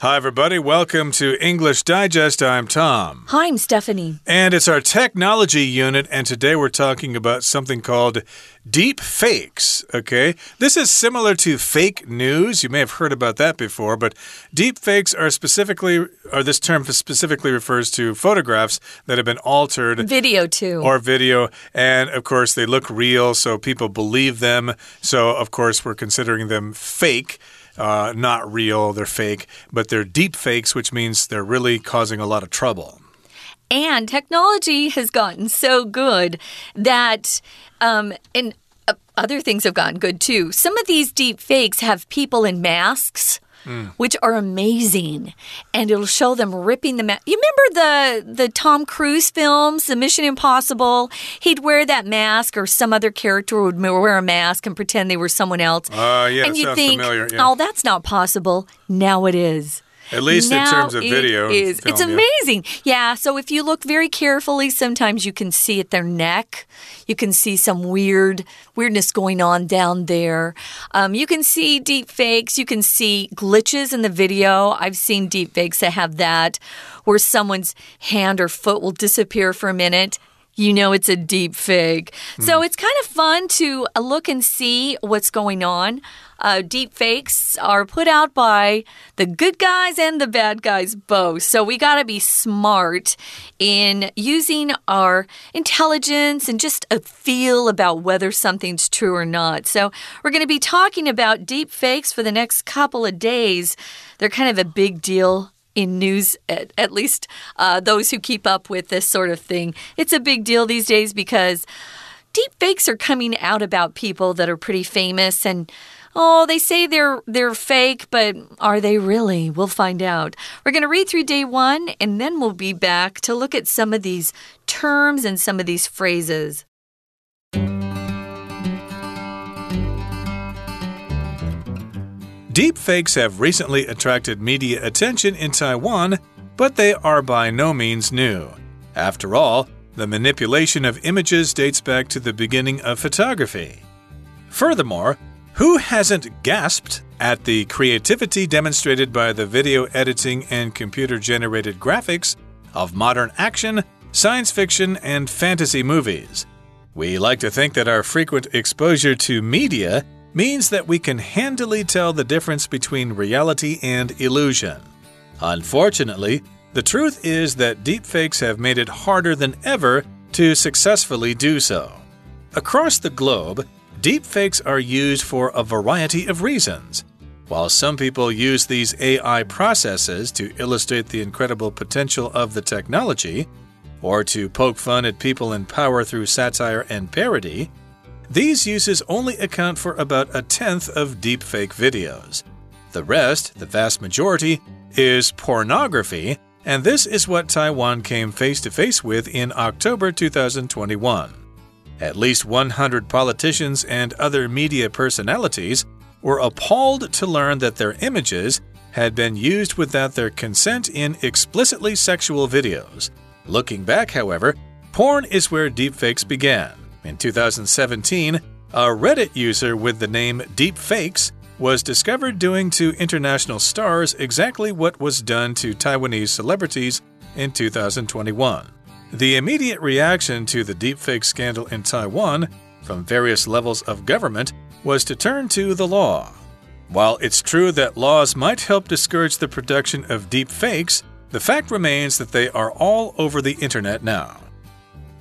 Hi, everybody. Welcome to English Digest. I'm Tom. Hi, I'm Stephanie. And it's our technology unit, and today we're talking about something called deep fakes. Okay, this is similar to fake news. You may have heard about that before, but deep fakes are specifically, or this term specifically refers to photographs that have been altered. Video, too. Or video. And of course, they look real, so people believe them. So, of course, we're considering them fake uh, not real, they're fake, but they're deep fakes, which means they're really causing a lot of trouble. And technology has gotten so good that, um, and uh, other things have gotten good too. Some of these deep fakes have people in masks mm. which are amazing. And it'll show them ripping the mask. You remember the the Tom Cruise films, the Mission Impossible? He'd wear that mask, or some other character would wear a mask and pretend they were someone else. Uh, yeah, and you think, familiar, yeah. oh, that's not possible. Now it is. At least now in terms of video. Is. Film, it's amazing. Yeah. yeah. So if you look very carefully, sometimes you can see at their neck. You can see some weird weirdness going on down there. Um, you can see deep fakes. You can see glitches in the video. I've seen deep fakes that have that, where someone's hand or foot will disappear for a minute you know it's a deep fake. Mm. So hmm. it's kind of fun to look and see what's going on uh, deep fakes are put out by the good guys and the bad guys both. So we got to be smart in using our intelligence and just a feel about whether something's true or not. So we're going to be talking about deep fakes for the next couple of days. They're kind of a big deal in news, at, at least uh, those who keep up with this sort of thing. It's a big deal these days because deep fakes are coming out about people that are pretty famous and Oh, they say they're they're fake, but are they really? We'll find out. We're going to read through day 1 and then we'll be back to look at some of these terms and some of these phrases. Deepfakes have recently attracted media attention in Taiwan, but they are by no means new. After all, the manipulation of images dates back to the beginning of photography. Furthermore, who hasn't gasped at the creativity demonstrated by the video editing and computer generated graphics of modern action, science fiction, and fantasy movies? We like to think that our frequent exposure to media means that we can handily tell the difference between reality and illusion. Unfortunately, the truth is that deepfakes have made it harder than ever to successfully do so. Across the globe, Deepfakes are used for a variety of reasons. While some people use these AI processes to illustrate the incredible potential of the technology, or to poke fun at people in power through satire and parody, these uses only account for about a tenth of deepfake videos. The rest, the vast majority, is pornography, and this is what Taiwan came face to face with in October 2021. At least 100 politicians and other media personalities were appalled to learn that their images had been used without their consent in explicitly sexual videos. Looking back, however, porn is where deepfakes began. In 2017, a Reddit user with the name Deepfakes was discovered doing to international stars exactly what was done to Taiwanese celebrities in 2021. The immediate reaction to the deepfake scandal in Taiwan from various levels of government was to turn to the law. While it's true that laws might help discourage the production of deepfakes, the fact remains that they are all over the internet now.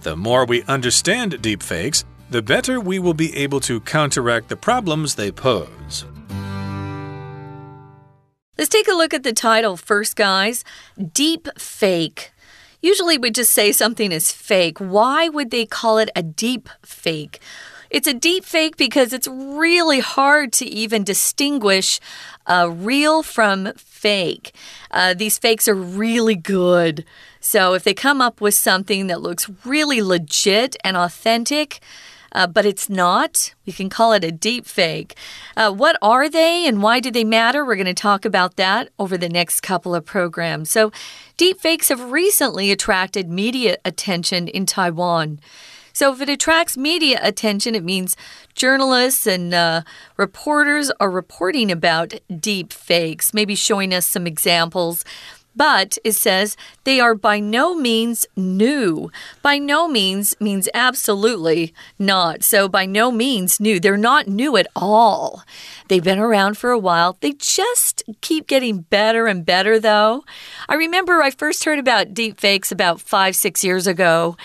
The more we understand deepfakes, the better we will be able to counteract the problems they pose. Let's take a look at the title first, guys. Deep fake. Usually we just say something is fake. Why would they call it a deep fake? It's a deep fake because it's really hard to even distinguish uh, real from fake. Uh, these fakes are really good. So if they come up with something that looks really legit and authentic, uh, but it's not. We can call it a deep fake. Uh, what are they and why do they matter? We're going to talk about that over the next couple of programs. So, deep fakes have recently attracted media attention in Taiwan. So if it attracts media attention, it means journalists and uh, reporters are reporting about deep fakes, maybe showing us some examples. But it says they are by no means new. By no means means absolutely not. So, by no means new. They're not new at all. They've been around for a while. They just keep getting better and better, though. I remember I first heard about deep fakes about five, six years ago,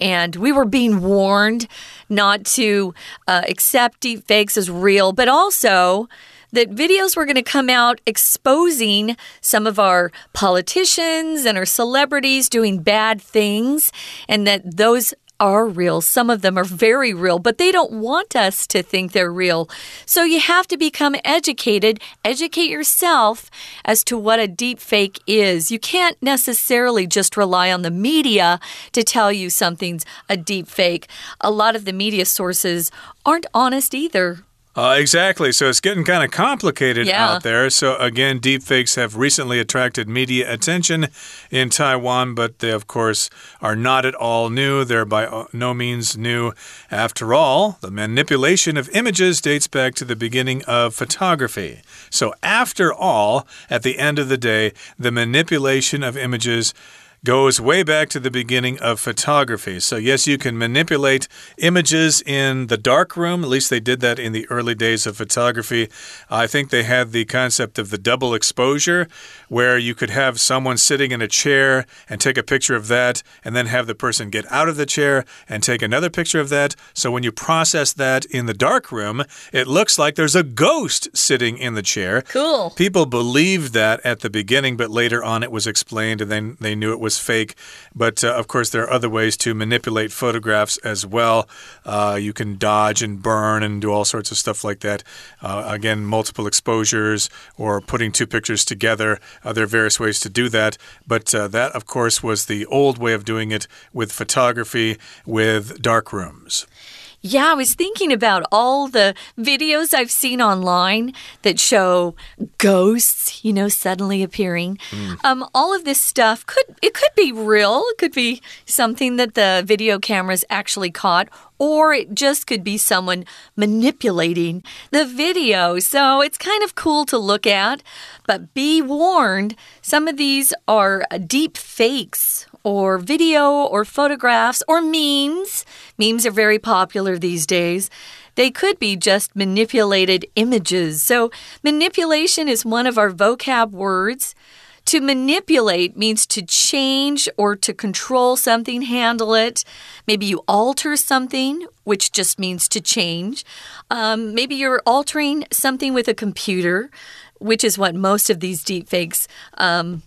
and we were being warned not to uh, accept deep fakes as real, but also that videos were going to come out exposing some of our politicians and our celebrities doing bad things, and that those are real. Some of them are very real, but they don't want us to think they're real. So you have to become educated, educate yourself as to what a deep fake is. You can't necessarily just rely on the media to tell you something's a deep fake. A lot of the media sources aren't honest either. Uh, exactly. So it's getting kind of complicated Yeah. out there. So, again, deepfakes have recently attracted media attention in Taiwan, but they, of course, are not at all new. They're by uh, no means new. After all, the manipulation of images dates back to the beginning of photography. So, after all, at the end of the day, the manipulation of images goes way back to the beginning of photography. So, yes, you can manipulate images in the darkroom. At least they did that in the early days of photography. I think they had the concept of the double exposure, where you could have someone sitting in a chair and take a picture of that, and then have the person get out of the chair and take another picture of that. So, when you process that in the darkroom, it looks like there's a ghost sitting in the chair. Cool. People believed that at the beginning, but later on it was explained and then they knew it was fake. But uh, of course, there are other ways to manipulate photographs as well. Uh, you can dodge and burn and do all sorts of stuff like that. Uh, again, multiple exposures or putting two pictures together. Uh, there are various ways to do that. But uh, that, of course, was the old way of doing it with photography with dark rooms. Yeah, I was thinking about all the videos I've seen online that show ghosts, you know, suddenly appearing. Um, all of this stuff could it could be real. It could be something that the video cameras actually caught, or it just could be someone manipulating the video. So it's kind of cool to look at. But be warned, some of these are deep fakes or video or photographs or memes. Memes are very popular these days. They could be just manipulated images. So, manipulation is one of our vocab words. To manipulate means to change or to control something, handle it. Maybe you alter something, which just means to change. Um, maybe you're altering something with a computer, which is what most of these deepfakes um,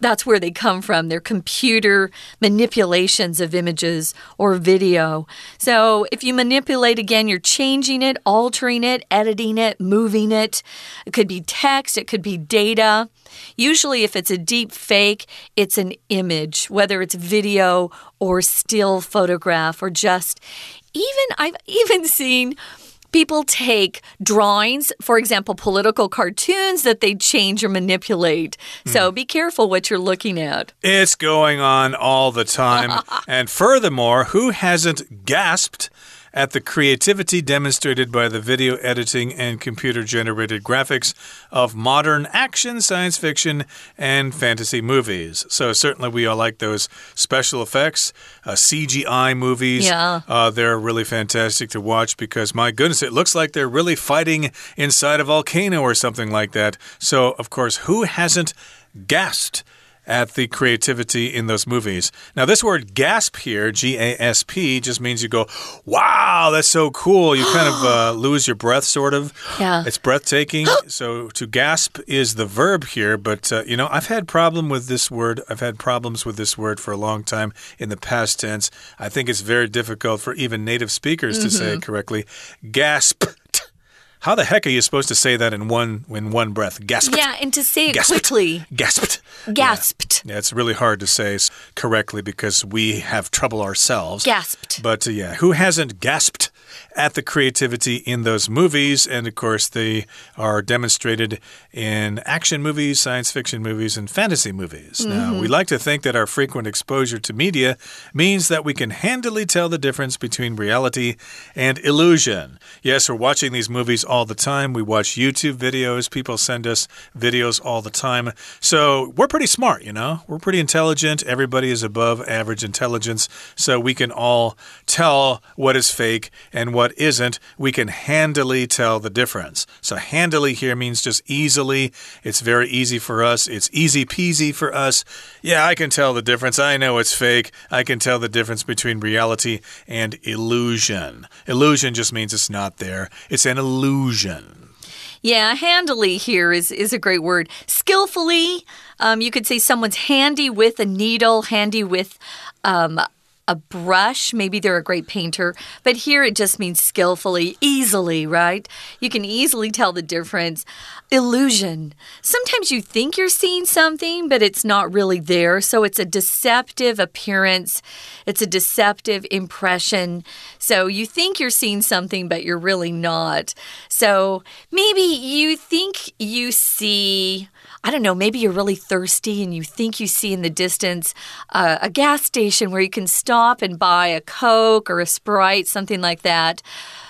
that's where they come from. They're computer manipulations of images or video. So if you manipulate again, you're changing it, altering it, editing it, moving it. It could be text, it could be data. Usually, if it's a deep fake, it's an image, whether it's video or still photograph or just even, I've even seen people take drawings, for example, political cartoons that they change or manipulate. So hmm. be careful what you're looking at. It's going on all the time. and furthermore, who hasn't gasped at the creativity demonstrated by the video editing and computer generated graphics of modern action, science fiction, and fantasy movies? So, certainly, we all like those special effects, uh, CGI movies. Yeah. Uh, they're really fantastic to watch because, my goodness, it looks like they're really fighting inside a volcano or something like that. So, of course, who hasn't gasped? At the creativity in those movies. Now, this word gasp here, G A S P, just means you go, wow, that's so cool. You kind of uh, lose your breath, sort of. Yeah. It's breathtaking. so, to gasp is the verb here, but, uh, you know, I've had problem with this word. I've had problems with this word for a long time in the past tense. I think it's very difficult for even native speakers to say it correctly. Gasp. How the heck are you supposed to say that in one in one breath? Gasp. Yeah, and to say it Gasped. quickly. Gasped. Gasped. Yeah, it's really hard to say correctly because we have trouble ourselves. Gasped. But uh, yeah, who hasn't gasped at the creativity in those movies. And of course, they are demonstrated in action movies, science fiction movies, and fantasy movies. Mm -hmm. Now, we like to think that our frequent exposure to media means that we can handily tell the difference between reality and illusion. Yes, we're watching these movies all the time. We watch YouTube videos, people send us videos all the time. So we're pretty smart, you know? We're pretty intelligent. Everybody is above average intelligence. So we can all tell what is fake and what isn't. We can handily tell the difference. So handily here means just easily. It's very easy for us. It's easy peasy for us. Yeah, I can tell the difference. I know it's fake. I can tell the difference between reality and illusion. Illusion just means it's not there, it's an illusion. Yeah, handily here is, is a great word. Skillfully, um, you could say someone's handy with a needle, handy with um, a brush. Maybe they're a great painter, but here it just means skillfully, easily, right? You can easily tell the difference. Illusion. Sometimes you think you're seeing something, but it's not really there. So it's a deceptive appearance, it's a deceptive impression. So you think you're seeing something, but you're really not. So maybe you think you see I don't know, maybe you're really thirsty and you think you see in the distance uh, a gas station where you can stop and buy a Coke or a Sprite, something like that.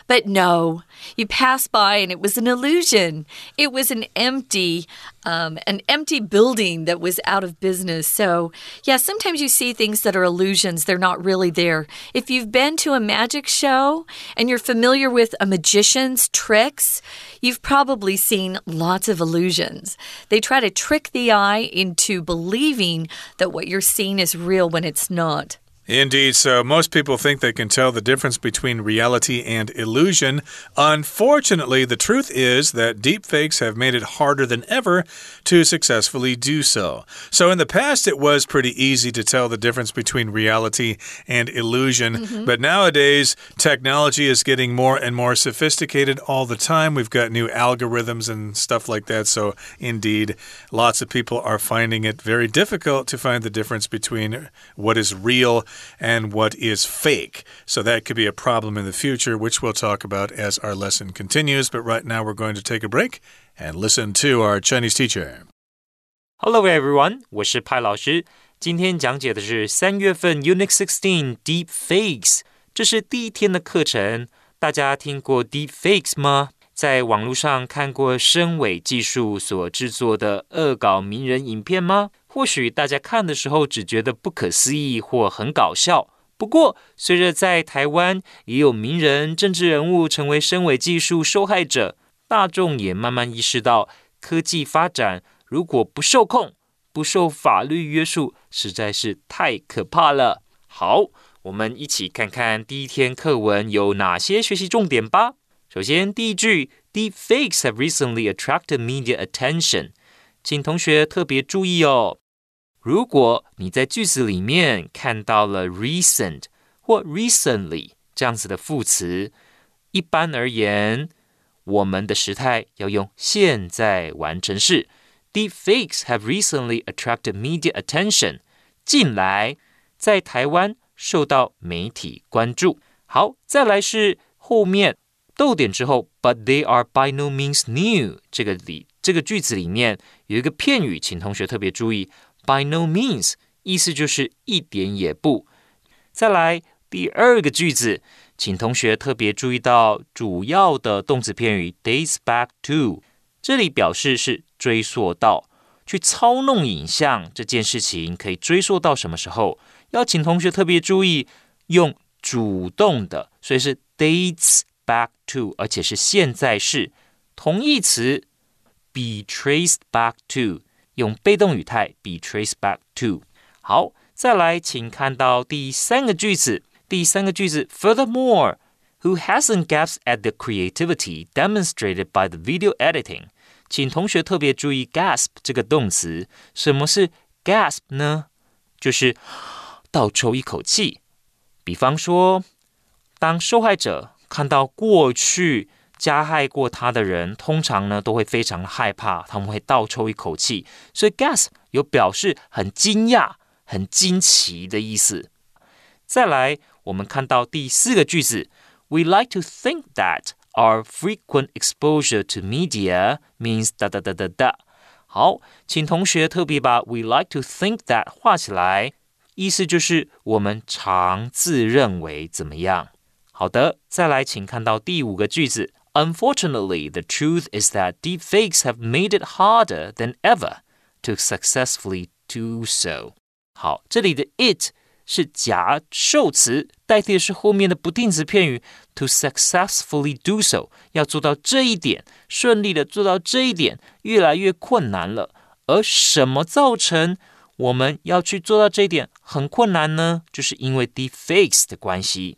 But no, you passed by and it was an illusion. It was an empty, um, an empty building that was out of business. So, yeah, sometimes you see things that are illusions. They're not really there. If you've been to a magic show and you're familiar with a magician's tricks, you've probably seen lots of illusions. They try to trick the eye into believing that what you're seeing is real when it's not. Indeed. So most people think they can tell the difference between reality and illusion. Unfortunately, the truth is that deepfakes have made it harder than ever to successfully do so. So in the past, it was pretty easy to tell the difference between reality and illusion. Mm -hmm. But nowadays, technology is getting more and more sophisticated all the time. We've got new algorithms and stuff like that. So indeed, lots of people are finding it very difficult to find the difference between what is real and what is fake. So that could be a problem in the future, which we'll talk about as our lesson continues. But right now, we're going to take a break and listen to our Chinese teacher. Hello, everyone. 我是派老师。今天讲解的是三月份 Unit 16 Deep Fakes，这是第一天的课程。大家听过 Deep Fakes 或许大家看的时候只觉得不可思议或很搞笑。不过，随着在台湾也有名人、政治人物成为声伪技术受害者，大众也慢慢意识到，科技发展如果不受控、不受法律约束，实在是太可怕了。好，我们一起看看第一天课文有哪些学习重点吧。首先，第一句，Deep fakes have recently attracted media attention，请同学特别注意哦。如果你在句子里面看到了 recent 或 recently 这样子的副词，一般而言，我们的时态要用现在完成式。The fakes have recently attracted media attention。近来在台湾受到媒体关注。好，再来是后面逗点之后，but they are by no means new。这个里这个句子里面有一个片语，请同学特别注意。By no means，意思就是一点也不。再来第二个句子，请同学特别注意到主要的动词片语 dates back to，这里表示是追溯到去操弄影像这件事情可以追溯到什么时候？要请同学特别注意用主动的，所以是 dates back to，而且是现在式同义词 be traced back to。用被动语态 be traced back to。好，再来，请看到第三个句子。第三个句子，Furthermore。Who hasn't gasped at the creativity demonstrated by the video editing？请同学特别注意 gasp 这个动词。什么是 gasp 呢？就是倒抽一口气。比方说，当受害者看到过去加害过他的人，通常呢都会非常害怕，他们会倒抽一口气。所以，gas 有表示很惊讶、很惊奇的意思。再来，我们看到第四个句子 We like to think that our frequent exposure to media means 哒哒哒哒哒。好，请同学特别把 "we like to think that" 画起来，意思就是我们常自认为怎么样。好的，再来，请看到第五个句子。Unfortunately, the truth is that deepfakes have made it harder than ever to successfully do so. 好，这里的 it 是假受词，代替的是后面的不定词片语 to successfully do so。要做到这一点，顺利的做到这一点，越来越困难了。而什么造成我们要去做到这一点很困难呢？就是因为 deepfakes 的关系。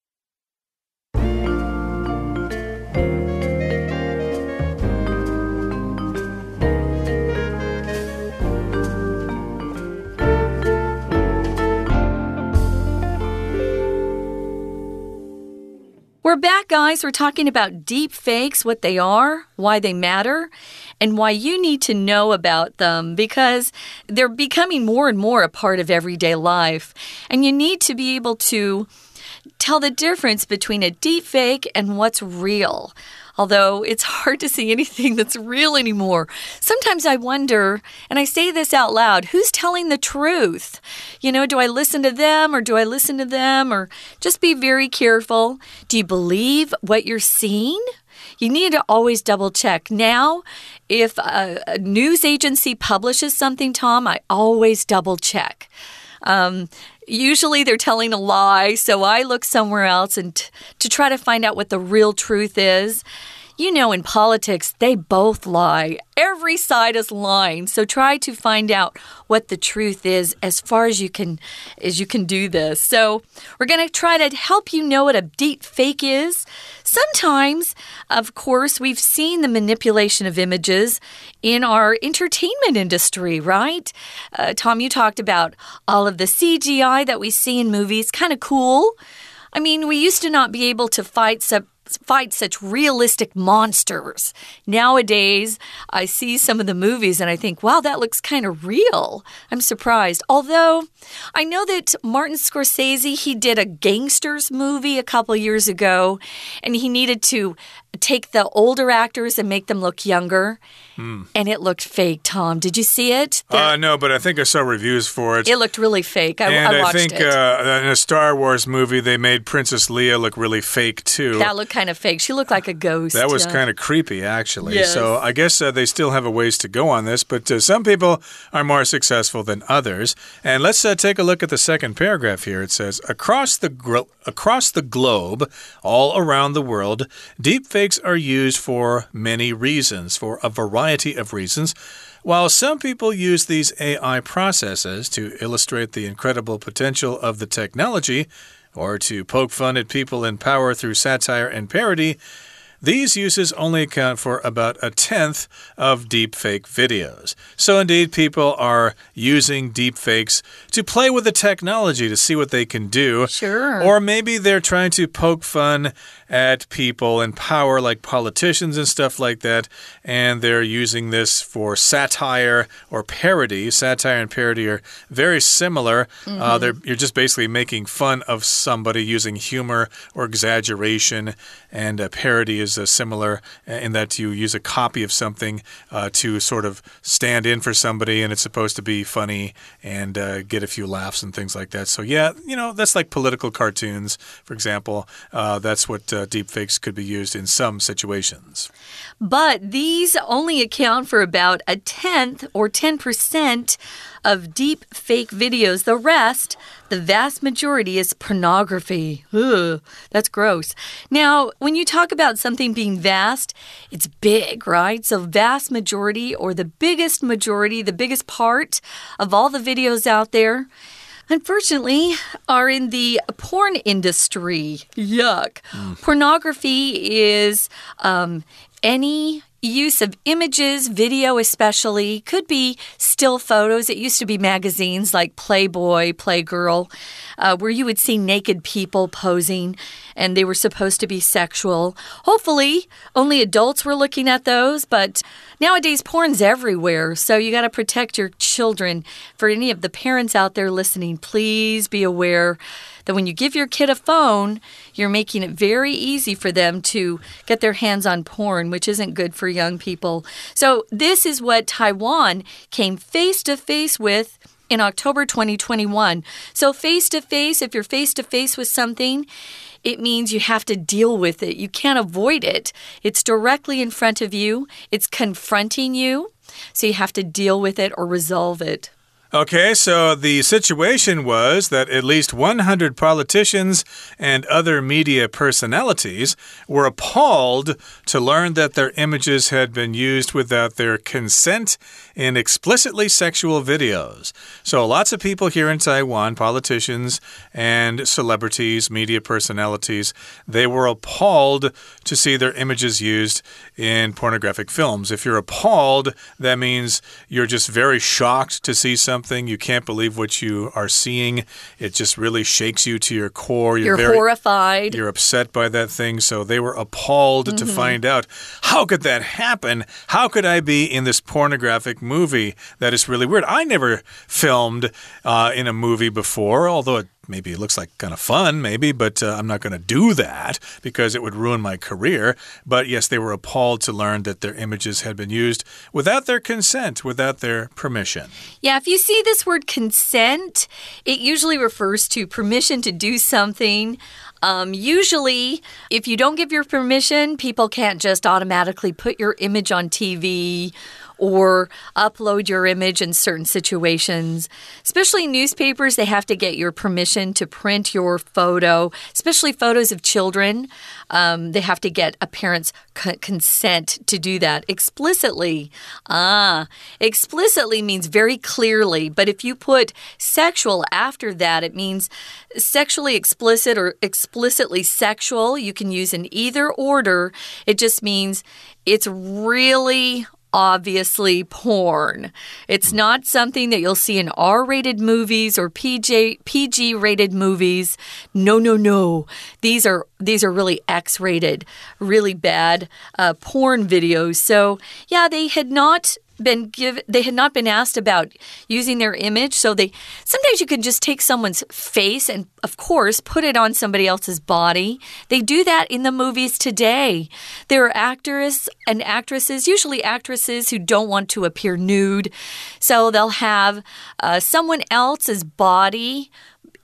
We're back, guys. We're talking about deep fakes, what they are, why they matter, and why you need to know about them because they're becoming more and more a part of everyday life. And you need to be able to tell the difference between a deep fake and what's real although it's hard to see anything that's real anymore. Sometimes I wonder, and I say this out loud, who's telling the truth? You know, do I listen to them or do I listen to them? Or just be very careful. Do you believe what you're seeing? You need to always double check. Now, if a, a news agency publishes something, Tom, I always double check. Um, usually they're telling a lie, so I look somewhere else and to try to find out what the real truth is. You know, in politics, they both lie. Every side is lying. So try to find out what the truth is as far as you can as you can do this. So we're going to try to help you know what a deep fake is. Sometimes, of course, we've seen the manipulation of images in our entertainment industry, right? Uh, Tom, you talked about all of the CGI that we see in movies. Kind of cool. I mean, we used to not be able to fight some fight such realistic monsters. Nowadays, I see some of the movies and I think, wow, that looks kind of real. I'm surprised. Although, I know that Martin Scorsese, he did a gangsters movie a couple years ago and he needed to take the older actors and make them look younger. Mm. And it looked fake, Tom. Did you see it? Uh, no, but I think I saw reviews for it. It looked really fake. I, and I, I think uh, in a Star Wars movie, they made Princess Leia look really fake, too. That looked kind of fake. She looked like a ghost. That was yeah. kind of creepy, actually. Yes. So I guess uh, they still have a ways to go on this, but uh, some people are more successful than others. And let's uh, take a look at the second paragraph here. It says, Across the, across the globe, all around the world, deepfakes are used for many reasons, for a variety of reasons. While some people use these AI processes to illustrate the incredible potential of the technology, or to poke fun at people in power through satire and parody, these uses only account for about a tenth of deepfake videos. So, indeed, people are using deepfakes to play with the technology to see what they can do. Sure. Or maybe they're trying to poke fun at people in power, like politicians and stuff like that, and they're using this for satire or parody. Satire and parody are very similar. Mm -hmm. uh, mm-hmm. you're just basically making fun of somebody using humor or exaggeration, and a parody is uh, similar in that you use a copy of something uh, to sort of stand in for somebody, and it's supposed to be funny and uh, get a few laughs and things like that. So, yeah, you know, that's like political cartoons, for example. Uh, that's what uh, deepfakes could be used in some situations. But these only account for about a tenth or 10% of deep fake videos. The rest, the vast majority, is pornography. Ugh, that's gross. Now, when you talk about something being vast, it's big, right? So, vast majority or the biggest majority, the biggest part of all the videos out there unfortunately, are in the porn industry. Yuck. Mm. Pornography is um, any use of images, video especially, could be still photos. It used to be magazines like Playboy, Playgirl, uh, where you would see naked people posing. and they were supposed to be sexual. Hopefully, only adults were looking at those, but nowadays porn's everywhere, so you got to protect your children. For any of the parents out there listening, please be aware that when you give your kid a phone, you're making it very easy for them to get their hands on porn, which isn't good for young people. So, this is what Taiwan came face to face with in October 2021. So, face to face, if you're face to face with something, it means you have to deal with it. You can't avoid it. It's directly in front of you, it's confronting you. So, you have to deal with it or resolve it. Okay, so the situation was that at least 100 politicians and other media personalities were appalled to learn that their images had been used without their consent in explicitly sexual videos. So, lots of people here in Taiwan, politicians and celebrities, media personalities, they were appalled to see their images used in pornographic films. If you're appalled, that means you're just very shocked to see something. You can't believe what you are seeing. It just really shakes you to your core. You're, you're very, horrified. You're upset by that thing. So they were appalled mm -hmm. to mm-hmm. find out how could that happen? How could I be in this pornographic movie? That is really weird. I never filmed uh, in a movie before, although it maybe it looks like kind of fun, maybe, but uh, I'm not going to do that because it would ruin my career. But yes, they were appalled to learn that their images had been used without their consent, without their permission. Yeah, if you see this word consent, it usually refers to permission to do something. Um, usually, if you don't give your permission, people can't just automatically put your image on TV or upload your image in certain situations. Especially newspapers, they have to get your permission to print your photo, especially photos of children. Um, they have to get a parent's consent to do that explicitly. Ah, explicitly means very clearly, but if you put sexual after that, it means sexually explicit or explicitly sexual. You can use in either order. It just means it's really obviously porn. It's not something that you'll see in R rated movies or PG, PG rated movies. No, no, no. These are, these are really X rated, really bad uh, porn videos. So, yeah, they had not been given they had not been asked about using their image. So they sometimes you can just take someone's face and of course put it on somebody else's body. They do that in the movies today. There are actors and actresses usually actresses who don't want to appear nude. So they'll have uh, someone else's body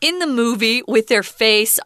in the movie with their face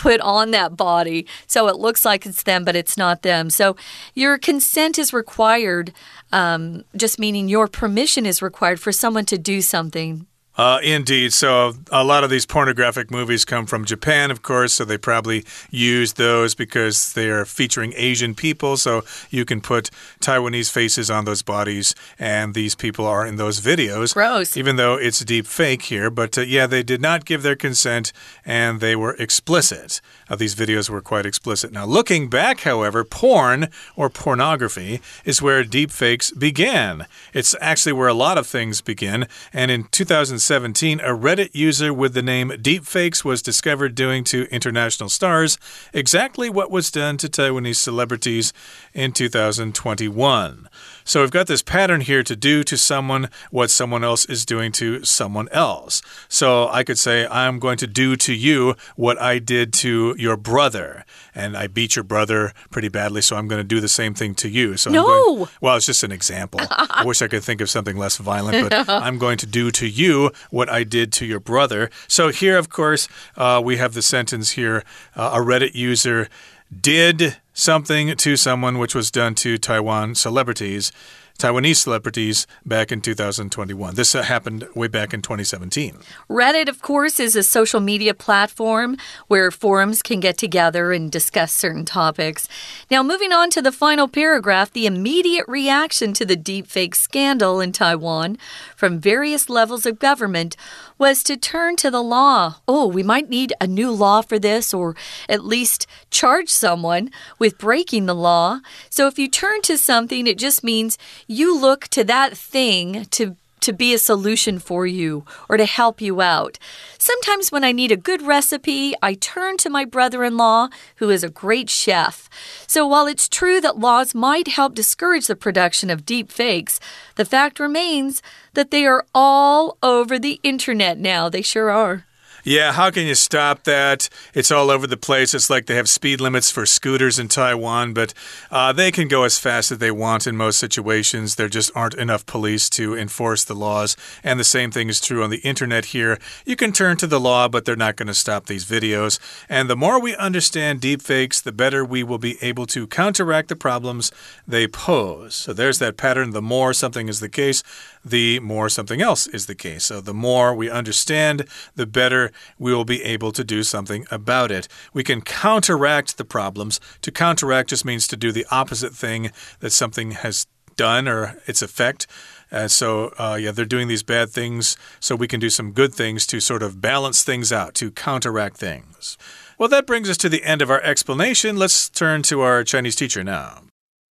put on that body so it looks like it's them, but it's not them. So your consent is required, um, just meaning your permission is required for someone to do something. Uh, indeed. So a lot of these pornographic movies come from Japan, of course, so they probably use those because they are featuring Asian people. So you can put Taiwanese faces on those bodies, and these people are in those videos. Gross. Even though it's deep fake here. But uh, yeah, they did not give their consent, and they were explicit. Uh, these videos were quite explicit. Now, looking back, however, porn or pornography is where deepfakes began. It's actually where a lot of things begin. And in 2017, a Reddit user with the name Deepfakes was discovered doing to international stars exactly what was done to Taiwanese celebrities in 2021. So we've got this pattern here to do to someone what someone else is doing to someone else. So I could say, I'm going to do to you what I did to your brother. And I beat your brother pretty badly, so I'm going to do the same thing to you. So no. Going, well, it's just an example. I wish I could think of something less violent, but I'm going to do to you what I did to your brother. So here, of course, uh, we have the sentence here uh, a Reddit user did something to someone which was done to Taiwan celebrities. Taiwanese celebrities back in 2021. This uh, happened way back in 2017. Reddit, of course, is a social media platform where forums can get together and discuss certain topics. Now, moving on to the final paragraph, the immediate reaction to the deepfake scandal in Taiwan from various levels of government was to turn to the law. Oh, we might need a new law for this, or at least charge someone with breaking the law. So if you turn to something, it just means you look to that thing to to be a solution for you or to help you out. Sometimes when I need a good recipe, I turn to my brother in law, who is a great chef. So while it's true that laws might help discourage the production of deep fakes, the fact remains that they are all over the internet now. They sure are. Yeah, how can you stop that? It's all over the place. It's like they have speed limits for scooters in Taiwan, but uh, they can go as fast as they want in most situations. There just aren't enough police to enforce the laws. And the same thing is true on the internet here. You can turn to the law, but they're not going to stop these videos. And the more we understand deepfakes, the better we will be able to counteract the problems they pose. So there's that pattern. The more something is the case, the more something else is the case. So the more we understand, the better we will be able to do something about it. We can counteract the problems. To counteract just means to do the opposite thing that something has done or its effect. Uh, so, uh, yeah, they're doing these bad things, so we can do some good things to sort of balance things out, to counteract things. Well, that brings us to the end of our explanation. Let's turn to our Chinese teacher now.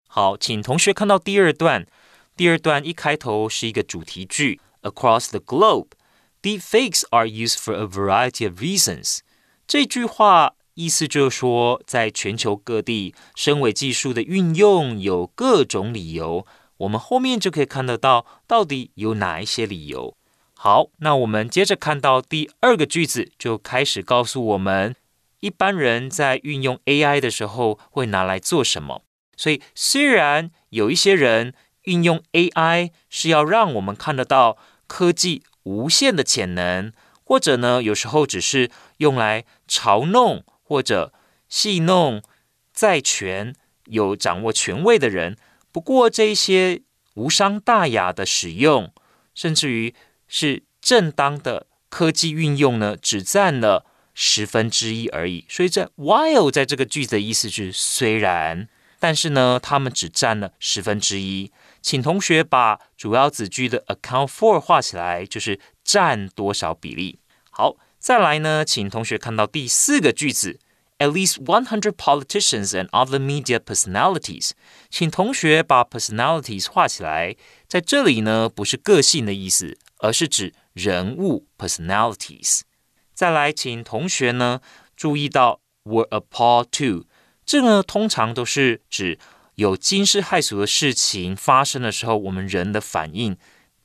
好，请同学看到第二段。 第二段一开头是一个主题句，Across the globe, deepfakes are used for a variety of reasons。这句话意思就是说，在全球各地，声伪技术的运用有各种理由。我们后面就可以看得到，到底有哪一些理由。好，那我们接着看到第二个句子，就开始告诉我们，一般人在运用 AI 的时候会拿来做什么。所以，虽然有一些人运用 AI 是要让我们看得到科技无限的潜能，或者呢，有时候只是用来嘲弄或者戏弄在权有掌握权位的人。不过，这些无伤大雅的使用，甚至于是正当的科技运用呢，只占了十分之一而已。所以，在 while 在这个句子的意思是虽然，但是呢，他们只占了十分之一。请同学把主要子句的 account for 画起来，就是占多少比例。好，再来呢，请同学看到第四个句子，at least one hundred politicians and other media personalities。请同学把 personalities 画起来，在这里呢，不是个性的意思，而是指人物 personalities。再来，请同学呢注意到 were appalled to，这个通常都是指。有惊世骇俗的事情发生的时候，我们人的反应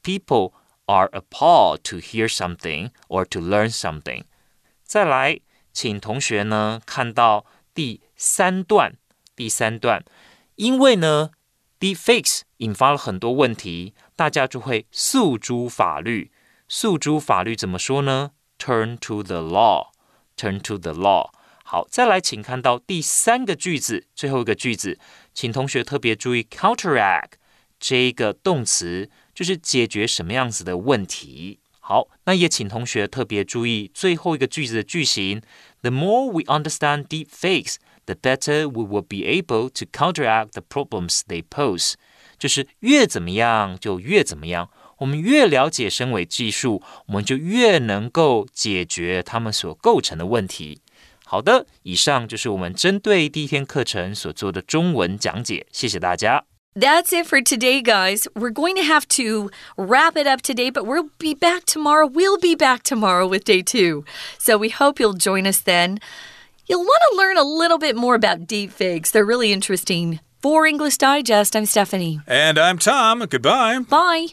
，people are appalled to hear something or to learn something。再来，请同学呢看到第三段，第三段，因为呢，defects 引发了很多问题，大家就会诉诸法律。诉诸法律怎么说呢？Turn to the law，turn to the law。好，再来，请看到第三个句子，最后一个句子。请同学特别注意 counteract 这一个动词，就是解决什么样子的问题。好，那也请同学特别注意最后一个句子的句型。The more we understand deep fakes, the better we will be able to counteract the problems they pose。就是越怎么样就越怎么样。我们越了解声尾技术，我们就越能够解决他们所构成的问题。好的，以上就是我们针对第一天课程所做的中文讲解，谢谢大家。That's it for today, guys. We're going to have to wrap it up today, but we'll be back tomorrow. We'll be back tomorrow with day two. So we hope you'll join us then. You'll want to learn a little bit more about deepfakes. They're really interesting. For English Digest, I'm Stephanie. And I'm Tom. Goodbye. Bye.